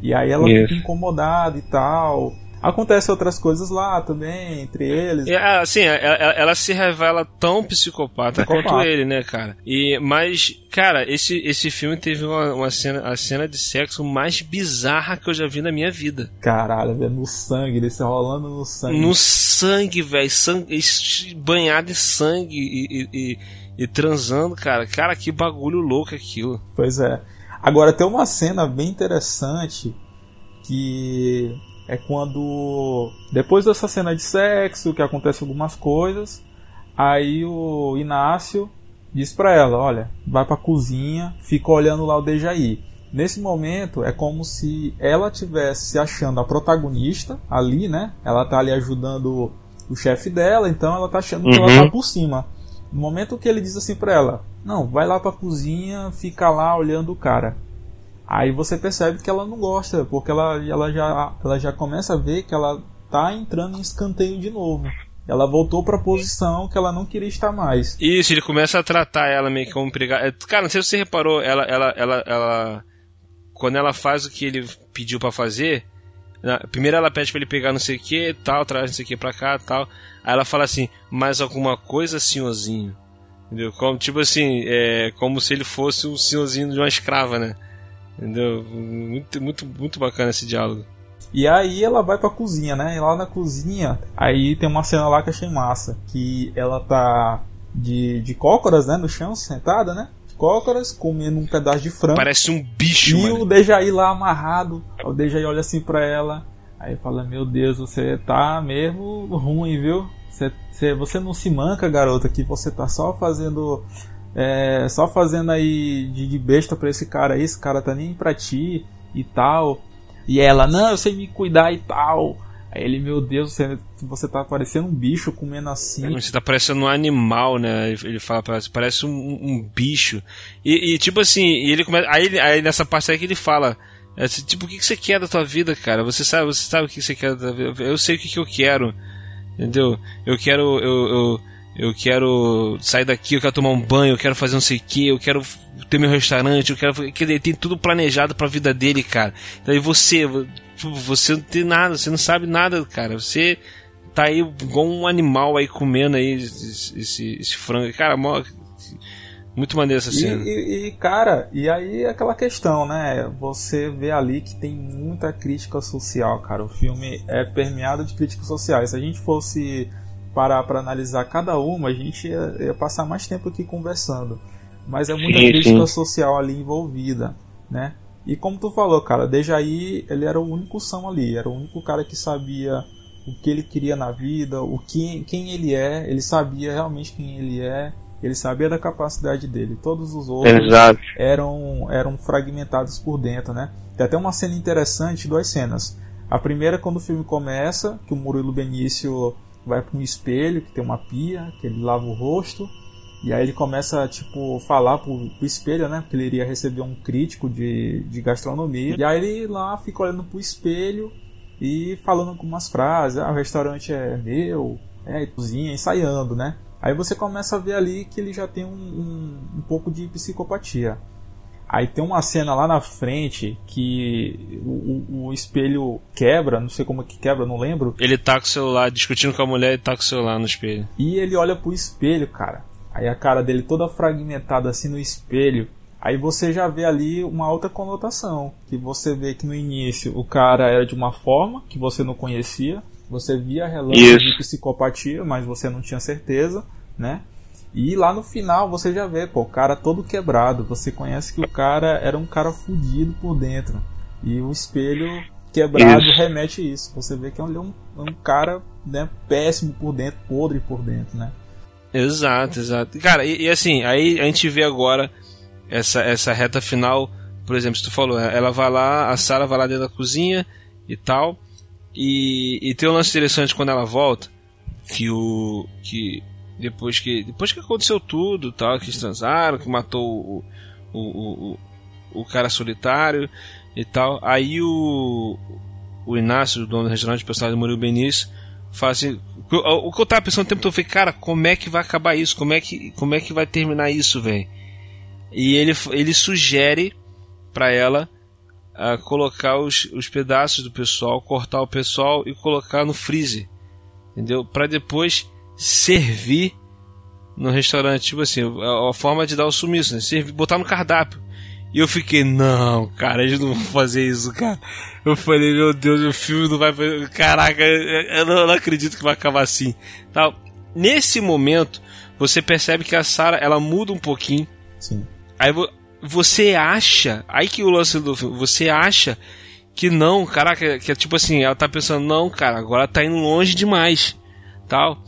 E aí ela fica incomodada e tal. Acontece outras coisas lá também, entre eles. É, assim, ela, ela, se revela tão psicopata, psicopata, quanto ele, né, cara? E, mas, cara, esse, esse filme teve uma, uma cena, a cena de sexo mais bizarra que eu já vi na minha vida. Caralho, velho, no sangue, desse rolando no sangue. No sangue, velho, sangue, banhado em sangue e, e, e, e transando, cara. Cara, que bagulho louco aquilo. Pois é. Agora, tem uma cena bem interessante que é quando depois dessa cena de sexo, que acontece algumas coisas, aí o Inácio diz para ela, olha, vai para cozinha, fica olhando lá o Dejaí. Nesse momento é como se ela tivesse se achando a protagonista ali, né? Ela tá ali ajudando o chefe dela, então ela tá achando uhum. que ela tá uhum. por cima. No momento que ele diz assim para ela, não, vai lá pra cozinha, fica lá olhando o cara. Aí você percebe que ela não gosta, porque ela, ela, já, ela já começa a ver que ela tá entrando em escanteio de novo. Ela voltou pra posição que ela não queria estar mais. Isso, ele começa a tratar ela meio que como empregada. É, cara, não sei se você reparou, ela, ela, ela, ela quando ela faz o que ele pediu para fazer, primeiro ela pede para ele pegar não sei o que, tal, traz não sei o que pra cá, tal. Aí ela fala assim, mais alguma coisa, senhorzinho? Entendeu? Como, tipo assim, é, como se ele fosse o senhorzinho de uma escrava, né? Entendeu? Muito, muito, muito bacana esse diálogo. E aí ela vai pra cozinha, né? E lá na cozinha, aí tem uma cena lá que eu achei massa. Que ela tá de, de cócoras, né? No chão, sentada, né? De cócoras, comendo um pedaço de frango. Parece um bicho, E mano. o Dejaí lá amarrado. O Dejaí olha assim pra ela. Aí fala, meu Deus, você tá mesmo ruim, viu? Você, você, você não se manca, garota, que você tá só fazendo é, só fazendo aí de, de besta pra esse cara aí, esse cara tá nem pra ti e tal. E ela, não, eu sei me cuidar e tal. Aí ele, meu Deus, você, você tá parecendo um bicho comendo assim. Você tá parecendo um animal, né? Ele fala, parece, parece um, um bicho. E, e, tipo assim, ele começa. Aí, aí nessa parte aí que ele fala. É, tipo, o que, que você quer da tua vida, cara? Você sabe, você sabe o que você quer da tua vida? Eu sei o que, que eu quero. Entendeu? Eu quero. Eu, eu, eu quero sair daqui, eu quero tomar um banho, eu quero fazer não sei o que, eu quero ter meu restaurante, eu quero. Ele tem tudo planejado pra vida dele, cara. Então, e você, tipo, você não tem nada, você não sabe nada, cara. Você tá aí igual um animal aí comendo aí esse, esse, frango. Cara, muito maneiro essa cena. E, e, cara, e aí aquela questão, né? Você vê ali que tem muita crítica social, cara. O filme é permeado de críticas sociais. Se a gente fosse parar para analisar cada uma, a gente ia, ia, passar mais tempo aqui conversando. Mas é muita sim, crítica sim. social ali envolvida, né? E como tu falou, cara, desde aí ele era o único são ali, era o único cara que sabia o que ele queria na vida, o que, quem ele é, ele sabia realmente quem ele é, ele sabia da capacidade dele. Todos os outros Exato. eram eram fragmentados por dentro, né? Tem até uma cena interessante, duas cenas. A primeira quando o filme começa, que o Murilo Benício vai para um espelho que tem uma pia, que ele lava o rosto. E aí ele começa, tipo, falar pro, pro espelho, né? Porque ele iria receber um crítico de, de gastronomia. E aí ele lá fica olhando pro espelho e falando algumas frases. Ah, o restaurante é meu, é, cozinha, ensaiando, né? Aí você começa a ver ali que ele já tem um, um, um pouco de psicopatia. Aí tem uma cena lá na frente que o, o, espelho quebra, não sei como é que quebra, não lembro. Ele tá com o celular, discutindo com a mulher e tá com o celular no espelho. E ele olha pro espelho, cara. Aí a cara dele toda fragmentada assim no espelho. Aí você já vê ali uma outra conotação. Que você vê que no início o cara era de uma forma que você não conhecia. Você via relâmpagos de psicopatia, mas você não tinha certeza, né? E lá no final você já vê, pô, o cara todo quebrado. Você conhece que o cara era um cara fudido por dentro. E o espelho quebrado isso. remete isso. Você vê que é um, um cara né, péssimo por dentro, podre por dentro, né? Exato, exato. Cara, e, e, assim, aí a gente vê agora essa, essa reta final, por exemplo, se tu falou, ela vai lá, a Sarah vai lá dentro da cozinha e tal, e, e tem um lance interessante quando ela volta, que o. que depois que depois que aconteceu tudo, tal, que eles transaram, que matou o, o, o, o, cara solitário e tal, aí o, o Inácio, o dono do restaurante, o personagem do Murilo Benício, fala assim, o que eu tava pensando o tempo todo foi, cara, como é que vai acabar isso? Como é que, como é que vai terminar isso, velho? E ele, ele sugere para ela uh, colocar os, os pedaços do pessoal, cortar o pessoal e colocar no freezer, entendeu? Para depois servir no restaurante, tipo assim, a, a, forma de dar o sumiço, né? Servir, botar no cardápio. E eu fiquei, não, cara, eles não vão fazer isso, cara. Eu falei, meu Deus, o filme não vai fazer. Caraca, eu não, eu não acredito que vai acabar assim. Tal. Nesse momento, você percebe que a Sarah ela muda um pouquinho. Sim. Aí você acha, aí que o lance do filme, você acha que não, caraca, que é tipo assim, ela tá pensando, não, cara, agora tá indo longe demais, tal.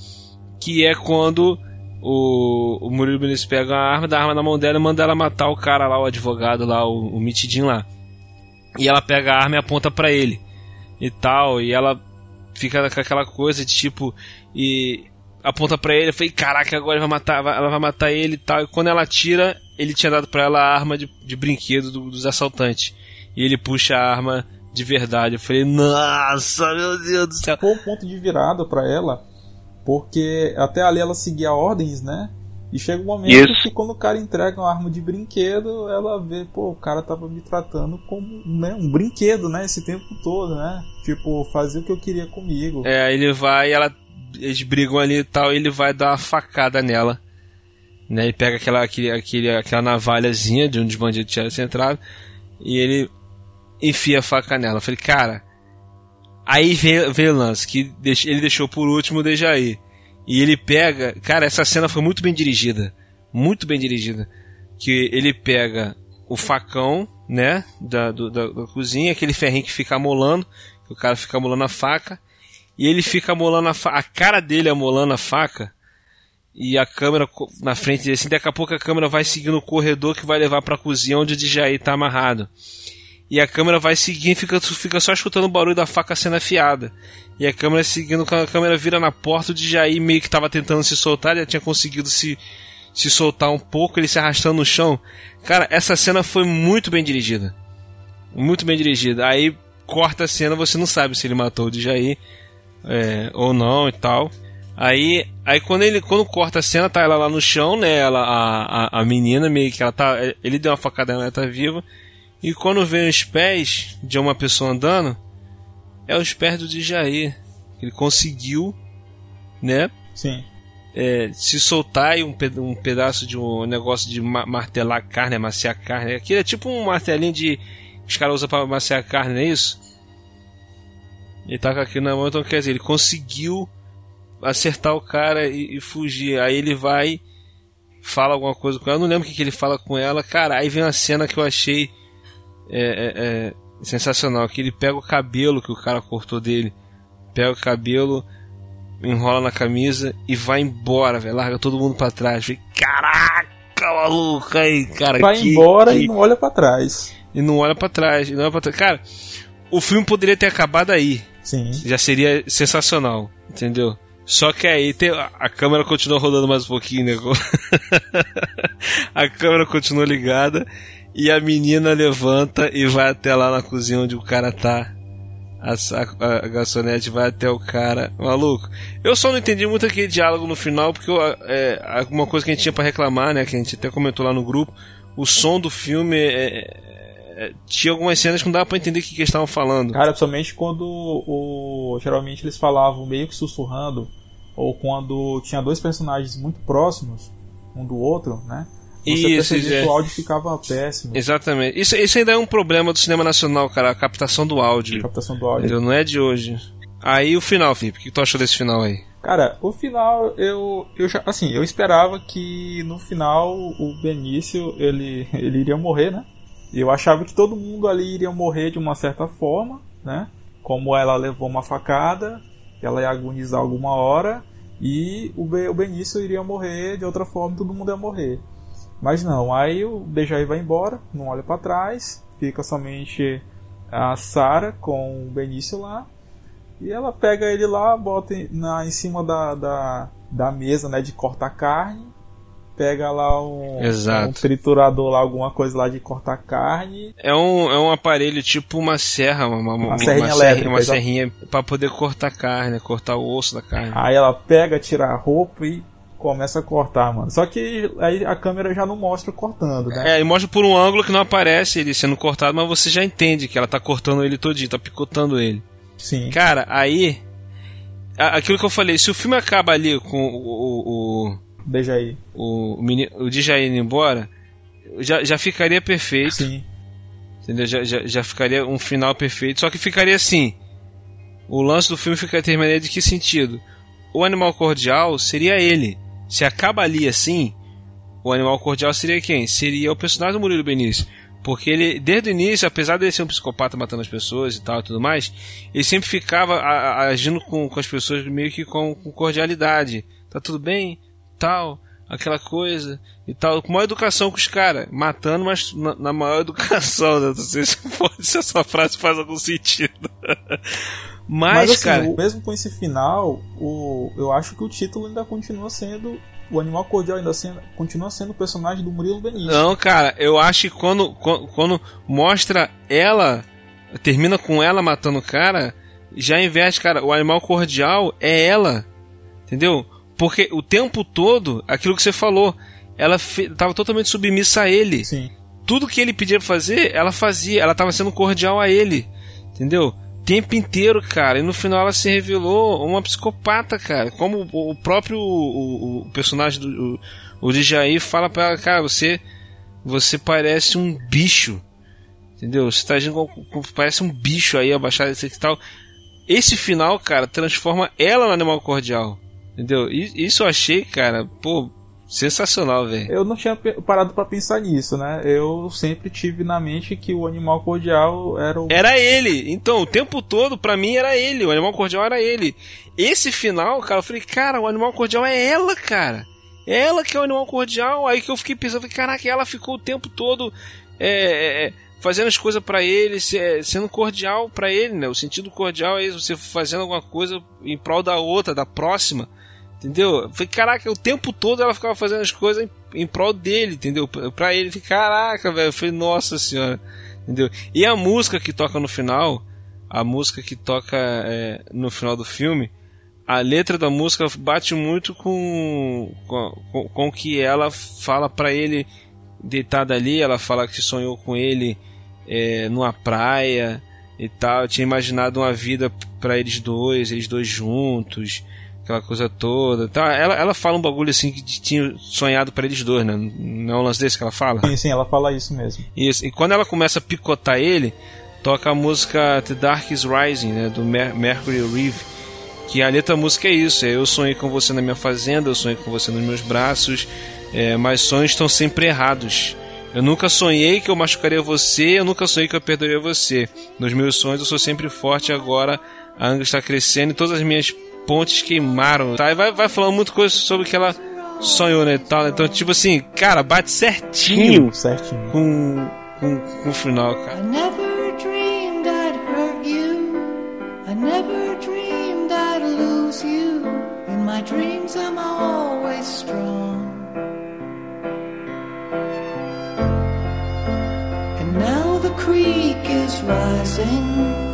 Que é quando o, o Murilo Benício pega a arma, dá a arma na mão dela e manda ela matar o cara lá, o advogado lá, o, o mitidinho lá. E ela pega a arma e aponta para ele. E tal, e ela fica com aquela coisa de tipo. E aponta para ele, eu falei, caraca, agora vai matar, ela vai matar ele e tal. E quando ela tira, ele tinha dado para ela a arma de, de brinquedo do, dos assaltantes. E ele puxa a arma de verdade. Eu falei, nossa, meu Deus do céu. Foi um ponto de virada para ela porque até ali ela seguia ordens, né? E chega um momento Isso. que quando o cara entrega uma arma de brinquedo, ela vê, pô, o cara tava me tratando como né, um brinquedo, né? Esse tempo todo, né? Tipo, fazer o que eu queria comigo. É, ele vai, ela, eles brigam ali e tal, ele vai dar uma facada nela. Né? Ele pega aquela, aquele, aquele, aquela navalhazinha de onde os bandidos tinham entrado e ele enfia a faca nela. Eu falei, cara, Aí veio, veio o lance, que ele deixou por último o Dejaí. E ele pega. Cara, essa cena foi muito bem dirigida. Muito bem dirigida. Que ele pega o facão, né? Da, do, da, da, cozinha, aquele ferrinho que fica amolando. Que o cara fica amolando a faca. E ele fica amolando a faca. A cara dele amolando a faca. E a câmera na frente dele. Assim, daqui a pouco a câmera vai seguindo o corredor que vai levar pra cozinha onde o Djaí tá amarrado e a câmera vai seguindo fica, fica só escutando o barulho da faca sendo afiada. E a câmera seguindo, a câmera vira na porta, o Jair meio que estava tentando se soltar, já tinha conseguido se, se soltar um pouco, ele se arrastando no chão. Cara, essa cena foi muito bem dirigida. Muito bem dirigida. Aí corta a cena, você não sabe se ele matou o Jair é, ou não e tal. Aí, aí quando ele quando corta a cena, tá ela lá no chão, né? Ela, a, a, a menina meio que ela tá. Ele deu uma facada nela, ela tá viva. E quando vem os pés de uma pessoa andando, é os pés do Djair. Ele conseguiu, né? Sim. É, se soltar e um, um pedaço de um negócio de martelar carne, amaciar carne. Aquilo é tipo um martelinho de. os caras usam pra amaciar carne, não é isso? Ele tá com aquilo na mão, então quer dizer, ele conseguiu acertar o cara e, e fugir. Aí ele vai, fala alguma coisa com ela. Eu não lembro o que, que ele fala com ela. Cara, aí vem uma cena que eu achei é, é, é, sensacional. Que ele pega o cabelo que o cara cortou dele, pega o cabelo, enrola na camisa e vai embora, velho. Larga todo mundo pra trás. Falei, caraca, maluco aí, cara. Vai que, embora que... e não olha para trás. E não olha para trás. E não olha pra trás. Cara, o filme poderia ter acabado aí. Sim. Já seria sensacional, entendeu? Só que aí tem, a câmera continua rodando mais um pouquinho, né? *laughs* a câmera continua ligada e a menina levanta e vai até lá na cozinha onde o cara tá. A, a, a garçonete vai até o cara. Maluco. Eu só não entendi muito aquele diálogo no final, porque eu, é, alguma coisa que a gente tinha para reclamar, né? Que a gente até comentou lá no grupo. O som do filme é, é, tinha algumas cenas que não dava pra entender o que, que eles estavam falando. Cara, somente quando o, geralmente eles falavam meio que sussurrando, ou quando tinha dois personagens muito próximos um do outro, né? Você isso, isso, é. o áudio ficava péssimo. Exatamente. Isso, isso ainda é um problema do cinema nacional, cara, a captação do áudio. A captação do áudio. Entendeu? Não é de hoje. Aí o final, Felipe, o que tu achou desse final aí? Cara, o final, eu, eu já, assim, eu esperava que no final o Benício, ele, ele iria morrer, né? Eu achava que todo mundo ali iria morrer de uma certa forma, né? Como ela levou uma facada, ela ia agonizar alguma hora e o, o Benício iria morrer de outra forma, todo mundo ia morrer. Mas não, aí o Dejaí vai embora, não olha para trás, fica somente a Sara com o Benício lá. E ela pega ele lá, bota na, em cima da, da, da mesa né, de cortar carne. Pega lá um, um, triturador lá, alguma coisa lá de cortar carne. É um, é um aparelho tipo uma serra, uma, uma, uma serrinha uma elétrica. Uma serrinha para poder cortar carne, cortar o osso da carne. Aí ela pega, tira a roupa e começa a cortar, mano. Só que aí a câmera já não mostra cortando, né? É, e mostra por um ângulo que não aparece ele sendo cortado, mas você já entende que ela tá cortando ele todinho, tá picotando ele. Sim. Cara, aí. Aquilo que eu falei, se o filme acaba ali com o. o Dejaí. O, o, o Dejaí indo embora, já, já ficaria perfeito. Sim. Entendeu? Já, já, já ficaria um final perfeito. Só que ficaria assim. O lance do filme ficaria terminaria de que sentido? O animal cordial seria ele. Se acaba ali assim, o animal cordial seria quem? Seria o personagem do Murilo Benício. Porque ele, desde o início, apesar de ele ser um psicopata matando as pessoas e tal e tudo mais, ele sempre ficava a, a, agindo com, com as pessoas meio que com, com, cordialidade. Tá tudo bem? Tal, aquela coisa e tal. Com maior educação com os caras. Matando, mas na, na, maior educação. Né? Não sei se, se essa frase faz algum sentido. *laughs* Mas, Mas assim, cara. Mesmo com esse final, o, eu acho que o título ainda continua sendo. O Animal Cordial ainda sendo, continua sendo o personagem do Murilo Benício. Não, cara, eu acho que quando, quando, quando mostra ela, termina com ela matando o cara, já inverte, cara, o animal cordial é ela. Entendeu? Porque o tempo todo, aquilo que você falou, ela estava totalmente submissa a ele. Sim. Tudo que ele pedia pra fazer, ela fazia. Ela estava sendo cordial a ele. Entendeu? Tempo inteiro, cara. E no final ela se revelou uma psicopata, cara. Como o próprio o, o personagem do o, o fala pra ela, cara, você você parece um bicho. Entendeu? Você tá agindo como, parece um bicho aí, abaixado esse e tal. Esse final, cara, transforma ela no animal cordial. Entendeu? E, isso eu achei, cara, pô, Sensacional, velho. Eu não tinha parado para pensar nisso, né? Eu sempre tive na mente que o animal cordial era o. Era ele! Então, o tempo todo, para mim, era ele. O animal cordial era ele. Esse final, cara, eu falei, cara, o animal cordial é ela, cara. É ela que é o animal cordial. Aí que eu fiquei pensando, falei, caraca, ela ficou o tempo todo é, é, é fazendo as coisas para ele, sendo cordial para ele, né? O sentido cordial é isso, você fazendo alguma coisa em prol da outra, da próxima. Entendeu? Falei, caraca, o tempo todo ela ficava fazendo as coisas em, em prol dele, entendeu? Pra ele, falei, caraca, velho. Falei, nossa senhora. Entendeu? E a música que toca no final, a música que toca é, no final do filme, a letra da música bate muito com com, que ela fala para ele deitada ali. Ela fala que sonhou com ele é, numa praia e tal. Tinha imaginado uma vida para eles dois, eles dois juntos aquela coisa toda. Tá, ela, ela fala um bagulho assim que tinha sonhado para eles dois, né? Não é um lance desse que ela fala? Sim, sim, ela fala isso mesmo. Isso. E quando ela começa a picotar ele, toca a música The Dark is Rising, né? Do Mer Mercury Reeve. Que a letra música é isso: é, eu sonhei com você na minha fazenda, eu sonhei com você nos meus braços, é, mas sonhos estão sempre errados. Eu nunca sonhei que eu machucaria você, eu nunca sonhei que eu perdoaria você. Nos meus sonhos eu sou sempre forte agora a ângulo está crescendo e todas as minhas pontes queimaram, tá? E vai, vai falando muita coisa sobre o que ela sonhou, né, tal. Então, tipo assim, cara, bate certinho, certinho. Com, com, com o final, cara. I never dreamed I'd hurt you. I never dreamed I'd lose you. my dreams am always strong. And now the creek is rising.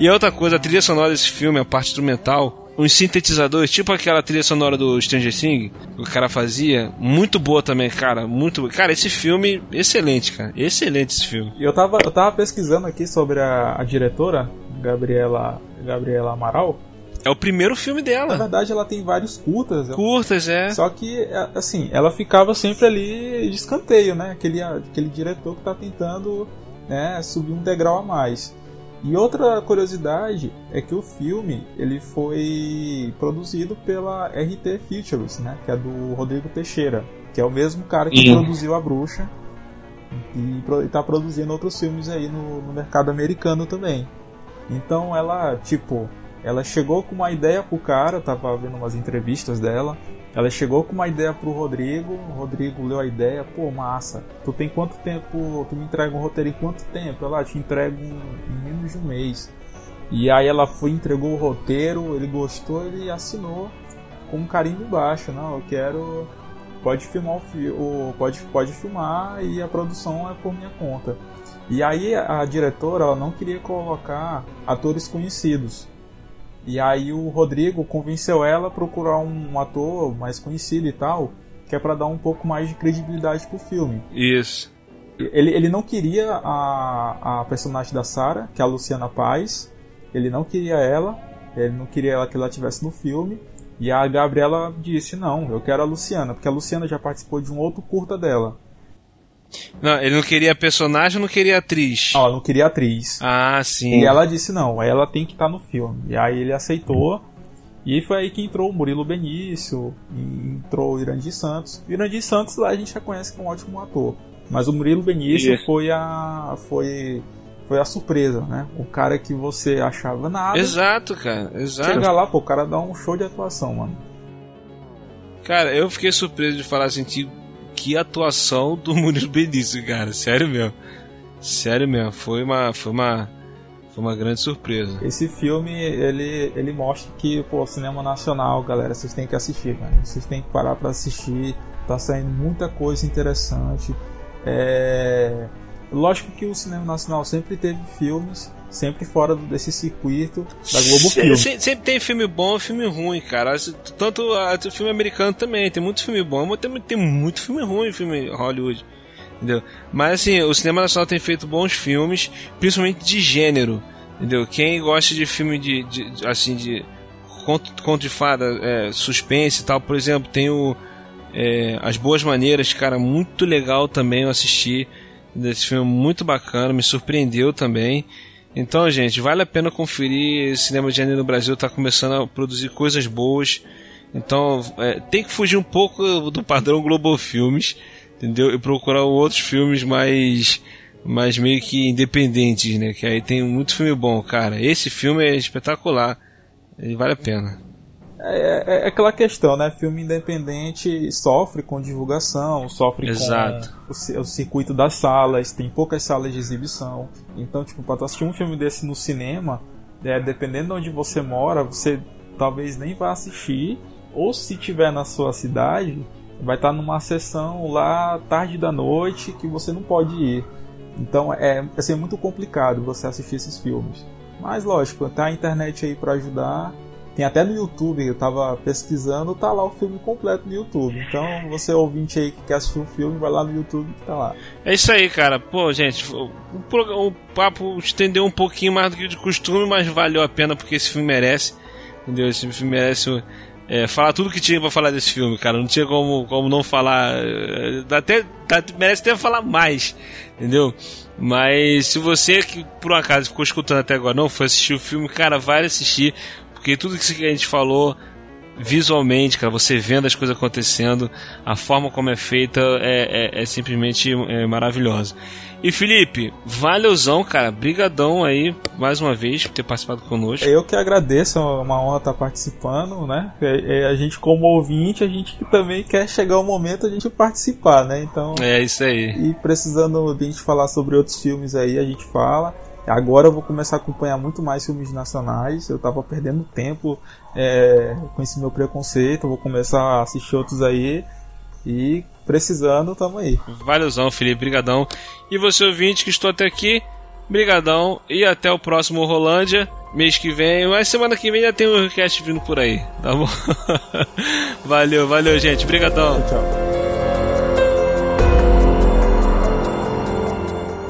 E outra coisa, a trilha sonora desse filme, a parte instrumental, uns sintetizadores, tipo aquela trilha sonora do Stranger Things, que o cara fazia, muito boa também, cara, muito Cara, esse filme, excelente, cara, excelente esse filme. E eu tava, eu tava pesquisando aqui sobre a, a diretora, Gabriela, Gabriela Amaral. É o primeiro filme dela. Na verdade, ela tem vários curtas. Curtas, é. Só que, é, assim, ela ficava sempre ali de escanteio, né? Aquele, aquele diretor que tá tentando né, subir um degrau a mais. E outra curiosidade é que o filme ele foi produzido pela RT Features, né, que é do Rodrigo Teixeira, que é o mesmo cara que produziu A Bruxa e está produzindo outros filmes aí no, no mercado americano também. Então ela, tipo, ela chegou com uma ideia pro cara, tava vendo umas entrevistas dela. Ela chegou com uma ideia pro Rodrigo, o Rodrigo leu a ideia, pô, massa. Tu tem quanto tempo, tu me entrega um roteiro em quanto tempo? Ela te entrega em, menos de um mês. E aí ela foi, entregou o roteiro, ele gostou, ele assinou com um carinho embaixo, não, eu quero pode filmar o, pode pode filmar e a produção é por minha conta. E aí a diretora ela não queria colocar atores conhecidos. E aí o Rodrigo convenceu ela a procurar um ator mais conhecido e tal, que é para dar um pouco mais de credibilidade pro filme. Isso. Ele, ele não queria a, a personagem da Sarah, que é a Luciana Paz. Ele não queria ela. Ele não queria ela que ela tivesse no filme. E a Gabriela disse: Não, eu quero a Luciana, porque a Luciana já participou de um outro curta dela. Não, ele não queria personagem não queria atriz? Não, ela não queria atriz. Ah, sim. E ela disse não, ela tem que estar tá no filme. E aí ele aceitou. E foi aí que entrou o Murilo Benício, entrou o Irandir Santos. O Irandir Santos lá a gente já conhece como um ótimo ator. Mas o Murilo Benício foi a. foi. Foi a surpresa, né? O cara que você achava nada. Exato, cara. Exato. Chega lá, pô, o cara dá um show de atuação, mano. Cara, eu fiquei surpreso de falar assim, que que atuação do *laughs* Murilo Benício, cara. Sério mesmo. Sério mesmo. Foi uma, foi uma, foi uma grande surpresa. Esse filme, ele, ele mostra que, pô, cinema nacional, galera, vocês têm que assistir, cara. Vocês têm que parar para assistir. Tá saindo muita coisa interessante. É... Lógico que o cinema nacional sempre teve filmes sempre fora desse circuito da Globo Filme. Sempre, sempre tem filme bom e filme ruim, cara. Tanto o filme americano também, tem muito filme bom, mas tem, tem muito filme ruim, filme Hollywood. Entendeu? Mas assim, o cinema nacional tem feito bons filmes, principalmente de gênero. Entendeu? Quem gosta de filme de, de assim de conto, conto de fada, é, suspense e tal, por exemplo, tem o é, As Boas Maneiras, cara, muito legal também eu assisti desse filme muito bacana, me surpreendeu também. Então, gente, vale a pena conferir. O cinema de janeiro no Brasil está começando a produzir coisas boas. Então, é, tem que fugir um pouco do padrão Global Filmes, entendeu? E procurar outros filmes mais, mais meio que independentes, né? Que aí tem muito filme bom, cara. Esse filme é espetacular. E vale a pena. É, é, é, aquela questão, né? Filme independente sofre com divulgação, sofre Exato. com o, o, circuito das salas, tem poucas salas de exibição. Então, tipo, pra tu assistir um filme desse no cinema, é, dependendo de onde você mora, você talvez nem vá assistir, ou se tiver na sua cidade, vai estar numa sessão lá tarde da noite que você não pode ir. Então é assim, é muito complicado você assistir esses filmes. Mas lógico, tá a internet aí para ajudar tem até no YouTube, eu tava pesquisando, tá lá o filme completo no YouTube. Então, você ouvinte aí que quer assistir o filme, vai lá no YouTube que tá lá. É isso aí, cara. Pô, gente, o, o papo estendeu um pouquinho mais do que de costume, mas valeu a pena porque esse filme merece. Entendeu? Esse filme merece é, falar tudo que tinha pra falar desse filme, cara. Não tinha como, como não falar. É, até, merece até falar mais, entendeu? Mas se você que por um acaso ficou escutando até agora não foi assistir o filme, cara, vai assistir. Porque tudo isso que a gente falou visualmente, cara, você vendo as coisas acontecendo, a forma como é feita é, é, é simplesmente é, maravilhosa. E Felipe, valeuzão, cara. Brigadão aí, mais uma vez, por ter participado conosco. Eu que agradeço, é uma honra estar participando, né? É, é, a gente, como ouvinte, a gente também quer chegar o momento a gente participar, né? Então. É isso aí. E precisando de a gente falar sobre outros filmes aí, a gente fala. Agora eu vou começar a acompanhar muito mais filmes nacionais. Eu tava perdendo tempo é, com esse meu preconceito. Vou começar a assistir outros aí. E precisando, tamo aí. Valeuzão, Felipe, brigadão. E você ouvinte que estou até aqui, brigadão. E até o próximo Rolândia, mês que vem. Mas semana que vem já tem um request vindo por aí, tá bom? *laughs* valeu, valeu, gente. Brigadão. Tchau, tchau.